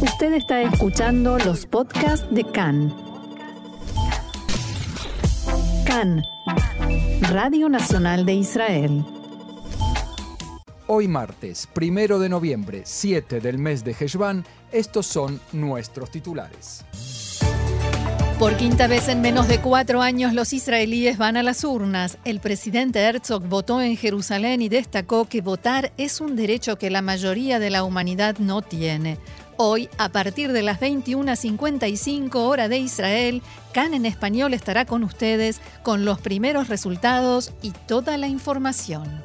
Usted está escuchando los podcasts de CAN. CAN, Radio Nacional de Israel. Hoy martes, primero de noviembre, 7 del mes de Heshvan, estos son nuestros titulares. Por quinta vez en menos de cuatro años los israelíes van a las urnas. El presidente Herzog votó en Jerusalén y destacó que votar es un derecho que la mayoría de la humanidad no tiene. Hoy, a partir de las 21.55 hora de Israel, CAN en español estará con ustedes con los primeros resultados y toda la información.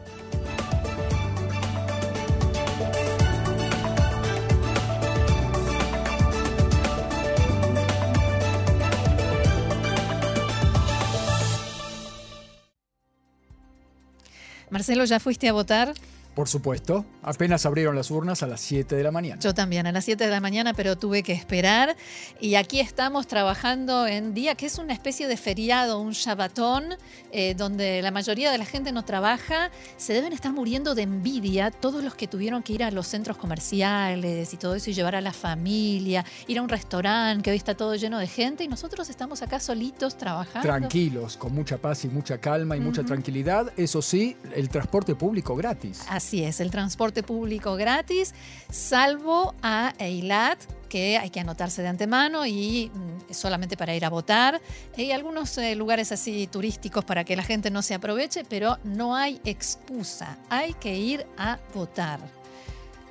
Marcelo, ¿ya fuiste a votar? Por supuesto, apenas abrieron las urnas a las 7 de la mañana. Yo también, a las 7 de la mañana, pero tuve que esperar. Y aquí estamos trabajando en día que es una especie de feriado, un Shabbatón, eh, donde la mayoría de la gente no trabaja. Se deben estar muriendo de envidia todos los que tuvieron que ir a los centros comerciales y todo eso y llevar a la familia, ir a un restaurante que hoy está todo lleno de gente y nosotros estamos acá solitos trabajando. Tranquilos, con mucha paz y mucha calma y mucha tranquilidad. Eso sí, el transporte público gratis. Así es, el transporte público gratis, salvo a Eilat, que hay que anotarse de antemano y mm, solamente para ir a votar. Hay algunos eh, lugares así turísticos para que la gente no se aproveche, pero no hay excusa, hay que ir a votar.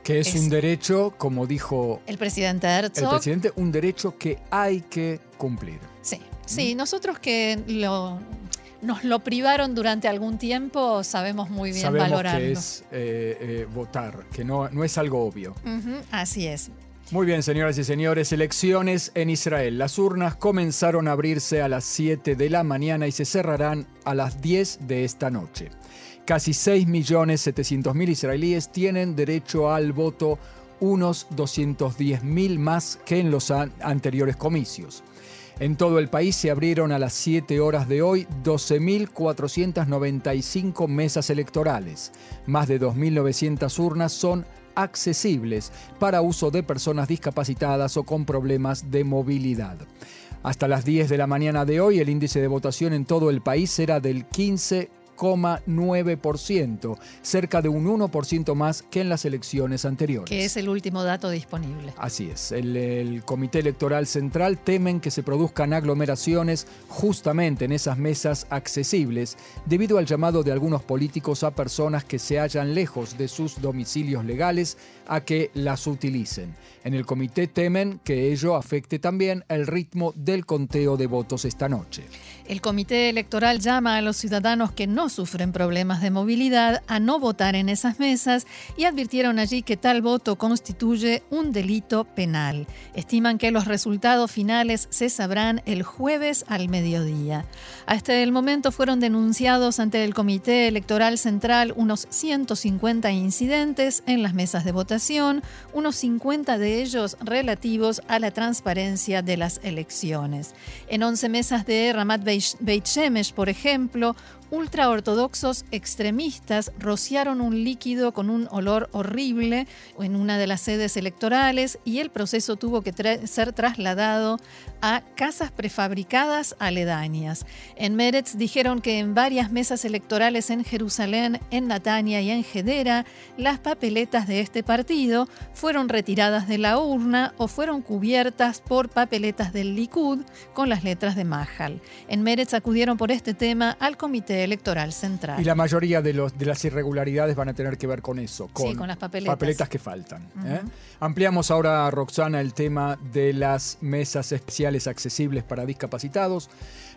Que es, un derecho, como dijo el presidente Herzog. El presidente, un derecho que hay que cumplir. Sí, sí, nosotros que lo nos lo privaron durante algún tiempo, sabemos muy bien sabemos valorarlo. Que es eh, eh, votar, que no, no es algo obvio. así es. Muy bien, señoras y señores, elecciones en Israel. Las urnas comenzaron a abrirse a las 7 de la mañana y se cerrarán a las 10 de esta noche. Casi 6.700.000 israelíes tienen derecho al voto, unos 210.000 más que en los anteriores comicios. En todo el país se abrieron a las 7 horas de hoy 12.495 mesas electorales. Más de 2.900 urnas son accesibles para uso de personas discapacitadas o con problemas de movilidad. Hasta las 10 de la mañana de hoy el índice de votación en todo el país era del 15 9%, cerca de un 1% más que en las elecciones anteriores. Que es el último dato disponible. Así es. El, el, Comité Electoral Central temen que se produzcan aglomeraciones justamente en esas mesas accesibles debido al llamado de algunos políticos a personas que se hallan lejos de sus domicilios legales a que las utilicen. En el comité temen que ello afecte también el ritmo del conteo de votos esta noche. El comité electoral llama a los ciudadanos que no sufren problemas de movilidad a no votar en esas mesas y advirtieron allí que tal voto constituye un delito penal. Estiman que los resultados finales se sabrán el jueves al mediodía. Hasta el momento fueron denunciados ante el Comité Electoral Central unos 150 incidentes en las mesas de votación, unos 50 de ellos relativos a la transparencia de las elecciones. En 11 mesas de Ramat Beit Shemesh, por ejemplo, ultraortodoxos extremistas rociaron un líquido con un olor horrible en una de las sedes electorales y el proceso tuvo que ser trasladado a casas prefabricadas aledañas. En Meretz dijeron que en varias mesas electorales en Jerusalén, en Natania y en Gedera, las papeletas de este partido fueron retiradas de la urna o fueron cubiertas por papeletas del Likud con las letras de Mahal. En Meretz acudieron por este tema al Comité Electoral Central. Y la mayoría de, los, de las irregularidades van a tener que ver con eso, con, las papeletas. que faltan. ¿eh? Ampliamos ahora, Roxana, el tema de las mesas especiales accesibles para discapacitados.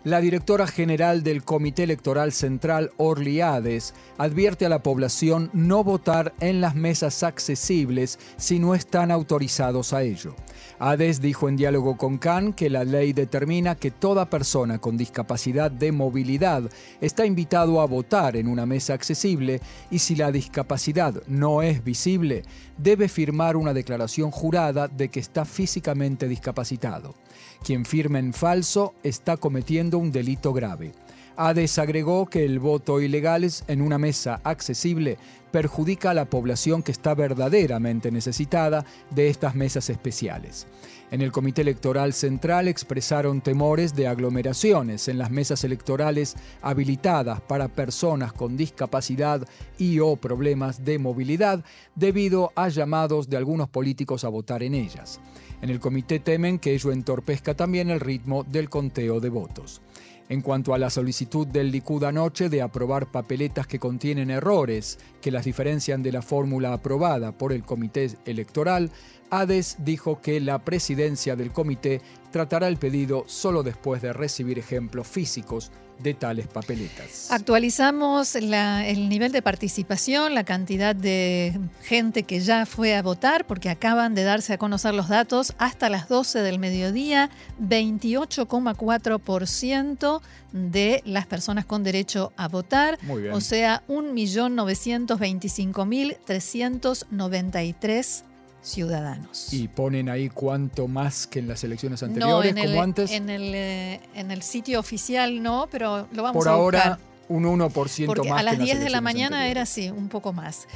La directora general del Comité Electoral Central, Orly Hades, advierte a la población no votar en las mesas accesibles si no están autorizados a ello. Hades dijo en diálogo con Khan que la ley determina que toda persona con discapacidad de movilidad está invitado a votar en una mesa accesible y si la discapacidad no es visible, debe firmar una declaración jurada de que está físicamente discapacitado. Quien firme en falso está cometiendo un delito grave. Ades agregó que el voto ilegal en una mesa accesible perjudica a la población que está verdaderamente necesitada de estas mesas especiales. En el Comité Electoral Central expresaron temores de aglomeraciones en las mesas electorales habilitadas para personas con discapacidad y o problemas de movilidad debido a llamados de algunos políticos a votar en ellas. En el comité temen que ello entorpezca también el ritmo del conteo de votos. En cuanto a la solicitud del Likud anoche de aprobar papeletas que contienen errores que las diferencian de la fórmula aprobada por el Comité Electoral, Hades dijo que la presidencia del comité tratará el pedido solo después de recibir ejemplos físicos de tales papeletas. Actualizamos el nivel de participación, la cantidad de gente que ya fue a votar, porque acaban de darse a conocer los datos hasta las 12 del mediodía, 28,4% de las personas con derecho a votar, o sea, 1.925.393 ciudadanos. Y ponen ahí cuánto más que en las elecciones anteriores, como antes. En el, eh, en el sitio oficial no, pero lo vamos Por a buscar. ahora un 1% Porque más. A las 10 de la mañana era así, un poco más.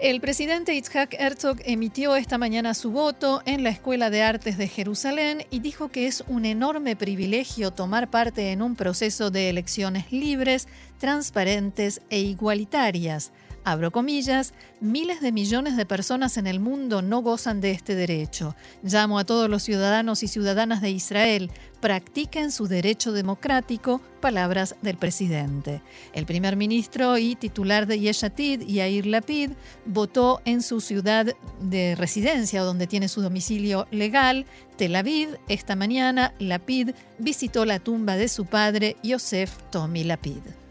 El presidente Itzhak Herzog emitió esta mañana su voto en la Escuela de Artes de Jerusalén y dijo que es un enorme privilegio tomar parte en un proceso de elecciones libres, transparentes e igualitarias abro comillas, miles de millones de personas en el mundo no gozan de este derecho. Llamo a todos los ciudadanos y ciudadanas de Israel, practiquen su derecho democrático, palabras del presidente. El primer ministro y titular de Yeshatid, Yair Lapid, votó en su ciudad de residencia, donde tiene su domicilio legal, Tel Aviv. Esta mañana, Lapid visitó la tumba de su padre, Yosef Tomi Lapid.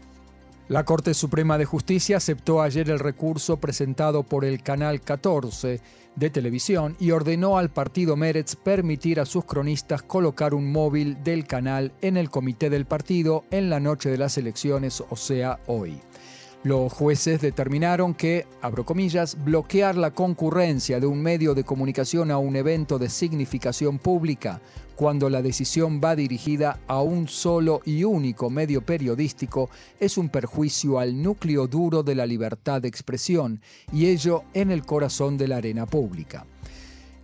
La Corte Suprema de Justicia aceptó ayer el recurso presentado por el Canal 14 de televisión y ordenó al partido Meretz permitir a sus cronistas colocar un móvil del canal en el comité del partido en la noche de las elecciones, o sea, hoy. Los jueces determinaron que, abro comillas, bloquear la concurrencia de un medio de comunicación a un evento de significación pública cuando la decisión va dirigida a un solo y único medio periodístico es un perjuicio al núcleo duro de la libertad de expresión y ello en el corazón de la arena pública.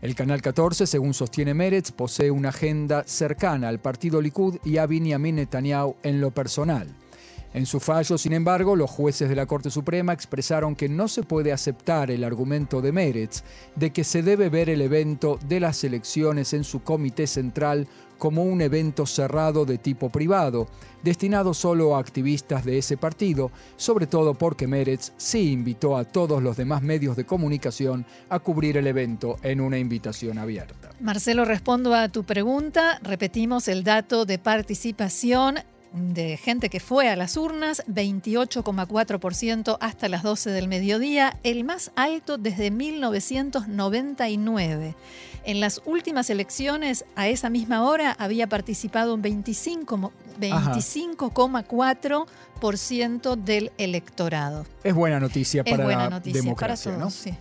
El Canal 14, según sostiene Meretz, posee una agenda cercana al partido Likud y a Benjamin Netanyahu en lo personal. En su fallo, sin embargo, los jueces de la Corte Suprema expresaron que no se puede aceptar el argumento de Meretz de que se debe ver el evento de las elecciones en su comité central como un evento cerrado de tipo privado, destinado solo a activistas de ese partido, sobre todo porque Meretz sí invitó a todos los demás medios de comunicación a cubrir el evento en una invitación abierta. Marcelo, respondo a tu pregunta. Repetimos el dato de participación de gente que fue a las urnas, 28,4% hasta las 12 del mediodía, el más alto desde 1999. En las últimas elecciones, a esa misma hora, había participado un 25,4% del electorado. Es buena noticia para la democracia, ¿no? sí.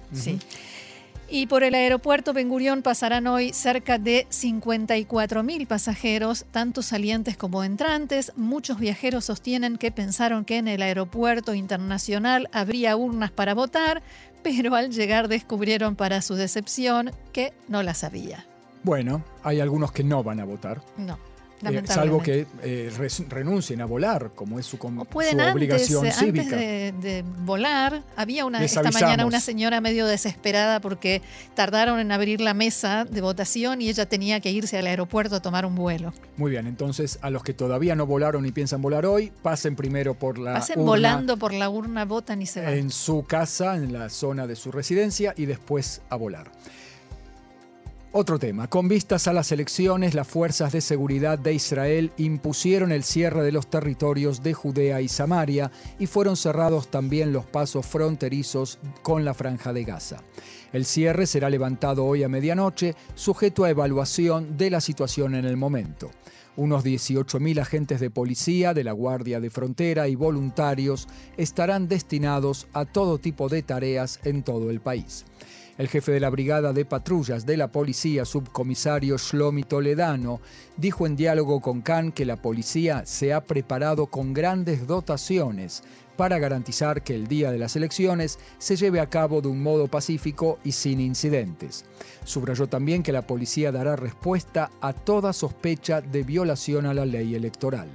Y por el aeropuerto Ben Gurión pasarán hoy cerca de 54.000 pasajeros, tanto salientes como entrantes. Muchos viajeros sostienen que pensaron que en el aeropuerto internacional habría urnas para votar, pero al llegar descubrieron para su decepción que no las había. Bueno, hay algunos que no van a votar. No. Eh, salvo que eh, renuncien a volar, como es su, obligación eh, cívica. Antes de, volar, había una, esta mañana una señora medio desesperada porque tardaron en abrir la mesa de votación y ella tenía que irse al aeropuerto a tomar un vuelo. Muy bien, entonces a los que todavía no volaron y piensan volar hoy, pasen primero por la pasen volando por la urna, votan y se van. En su casa, en la zona de su residencia y después a volar. Otro tema. Con vistas a las elecciones, las fuerzas de seguridad de Israel impusieron el cierre de los territorios de Judea y Samaria y fueron cerrados también los pasos fronterizos con la franja de Gaza. El cierre será levantado hoy a medianoche, sujeto a evaluación de la situación en el momento. Unos 18.000 agentes de policía, de la Guardia de Frontera y voluntarios estarán destinados a todo tipo de tareas en todo el país. El jefe de la brigada de patrullas de la policía, subcomisario Shlomi Toledano, dijo en diálogo con Khan que la policía se ha preparado con grandes dotaciones para garantizar que el día de las elecciones se lleve a cabo de un modo pacífico y sin incidentes. Subrayó también que la policía dará respuesta a toda sospecha de violación a la ley electoral.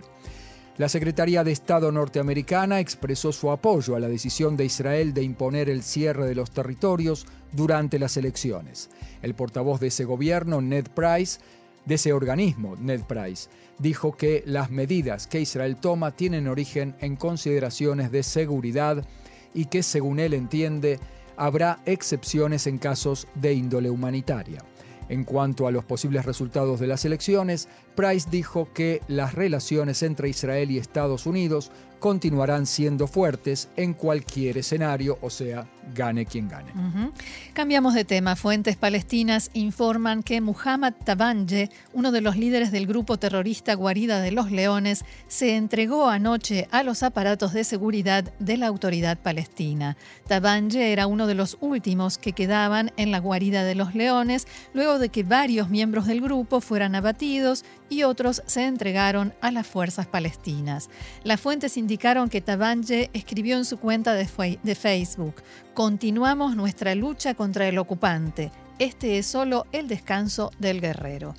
La Secretaría de Estado norteamericana expresó su apoyo a la decisión de Israel de imponer el cierre de los territorios durante las elecciones. El portavoz de ese gobierno, Ned Price, de ese organismo, Ned Price, dijo que las medidas que Israel toma tienen origen en consideraciones de seguridad y que, según él entiende, habrá excepciones en casos de índole humanitaria. En cuanto a los posibles resultados de las elecciones, Price dijo que las relaciones entre Israel y Estados Unidos continuarán siendo fuertes en cualquier escenario, o sea, gane quien gane. Cambiamos de tema. Fuentes palestinas informan que Muhammad Tabanje, uno de los líderes del grupo terrorista Guarida de los Leones, se entregó anoche a los aparatos de seguridad de la autoridad palestina. Tabanje era uno de los últimos que quedaban en la Guarida de los Leones, luego de que varios miembros del grupo fueran abatidos y otros se entregaron a las fuerzas palestinas. Las fuentes indicaron que Tabanje escribió en su cuenta de, de Facebook, Continuamos nuestra lucha contra el ocupante. Este es solo el descanso del guerrero.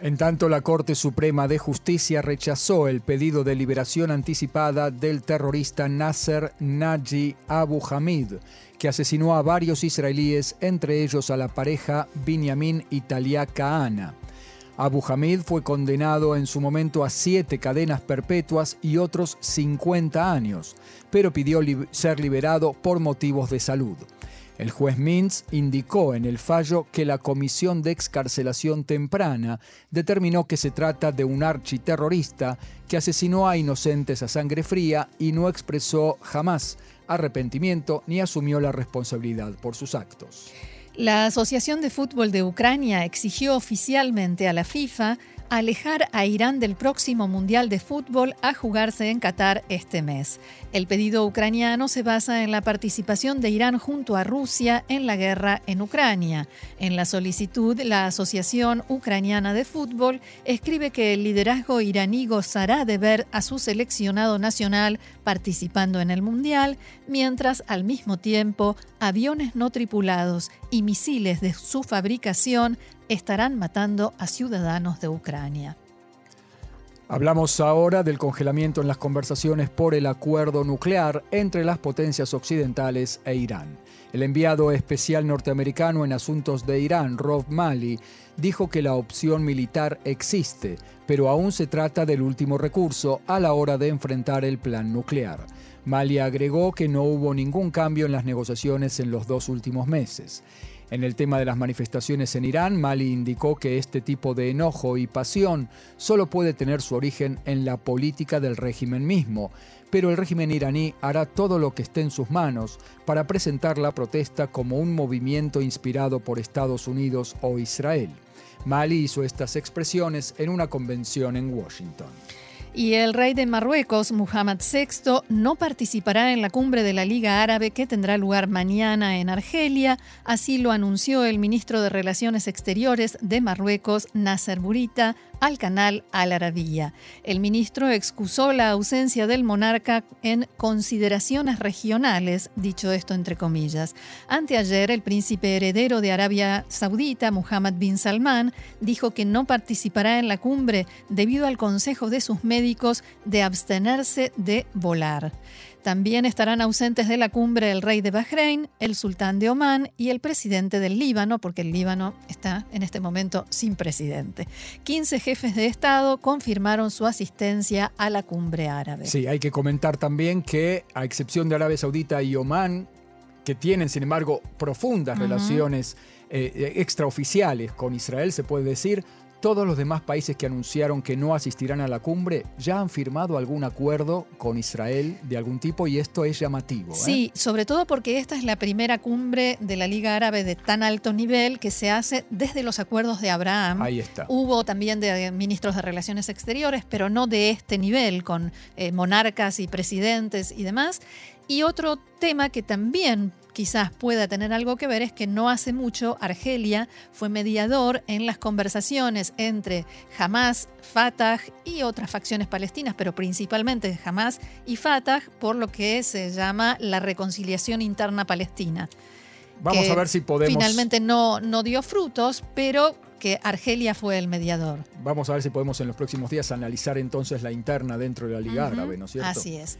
En tanto, la Corte Suprema de Justicia rechazó el pedido de liberación anticipada del terrorista Nasser Naji Abu Hamid, que asesinó a varios israelíes, entre ellos a la pareja Binyamin Italia Kahana. Abu Hamid fue condenado en su momento a siete cadenas perpetuas y otros 50 años, pero pidió ser liberado por motivos de salud. El juez Mintz indicó en el fallo que la Comisión de Excarcelación Temprana determinó que se trata de un architerrorista que asesinó a inocentes a sangre fría y no expresó jamás arrepentimiento ni asumió la responsabilidad por sus actos. La Asociación de Fútbol de Ucrania exigió oficialmente a la FIFA alejar a Irán del próximo Mundial de Fútbol a jugarse en Qatar este mes. El pedido ucraniano se basa en la participación de Irán junto a Rusia en la guerra en Ucrania. En la solicitud, la Asociación Ucraniana de Fútbol escribe que el liderazgo iraní gozará de ver a su seleccionado nacional participando en el Mundial, mientras al mismo tiempo aviones no tripulados y misiles de su fabricación estarán matando a ciudadanos de Ucrania. Hablamos ahora del congelamiento en las conversaciones por el acuerdo nuclear entre las potencias occidentales e Irán. El enviado especial norteamericano en asuntos de Irán, Rob Mali, dijo que la opción militar existe, pero aún se trata del último recurso a la hora de enfrentar el plan nuclear. Mali agregó que no hubo ningún cambio en las negociaciones en los dos últimos meses. En el tema de las manifestaciones en Irán, Mali indicó que este tipo de enojo y pasión solo puede tener su origen en la política del régimen mismo, pero el régimen iraní hará todo lo que esté en sus manos para presentar la protesta como un movimiento inspirado por Estados Unidos o Israel. Mali hizo estas expresiones en una convención en Washington. Y el rey de Marruecos, Muhammad VI, no participará en la cumbre de la Liga Árabe que tendrá lugar mañana en Argelia. Así lo anunció el ministro de Relaciones Exteriores de Marruecos, Nasser Burita, al canal Al Arabía. El ministro excusó la ausencia del monarca en consideraciones regionales, dicho esto entre comillas. Anteayer, el príncipe heredero de Arabia Saudita, Muhammad bin Salman, dijo que no participará en la cumbre debido al consejo de sus médicos de abstenerse de volar. También estarán ausentes de la cumbre el rey de Bahrein, el sultán de Omán y el presidente del Líbano, porque el Líbano está en este momento sin presidente. 15 jefes de Estado confirmaron su asistencia a la cumbre árabe. Sí, hay que comentar también que, a excepción de Arabia Saudita y Omán, que tienen, sin embargo, profundas relaciones eh, extraoficiales con Israel, se puede decir, todos los demás países que anunciaron que no asistirán a la cumbre ya han firmado algún acuerdo con Israel de algún tipo y esto es llamativo. ¿eh? Sí, sobre todo porque esta es la primera cumbre de la Liga Árabe de tan alto nivel que se hace desde los acuerdos de Abraham. Ahí está. Hubo también de ministros de Relaciones Exteriores, pero no de este nivel, con eh, monarcas y presidentes y demás. Y otro tema que también quizás pueda tener algo que ver es que no hace mucho Argelia fue mediador en las conversaciones entre Hamas, Fatah y otras facciones palestinas, pero principalmente Hamas y Fatah, por lo que se llama la reconciliación interna palestina. Vamos a ver si podemos. Finalmente no, no dio frutos, pero que Argelia fue el mediador. Vamos a ver si podemos en los próximos días analizar entonces la interna dentro de la Liga Árabe, ¿no es cierto? Así es.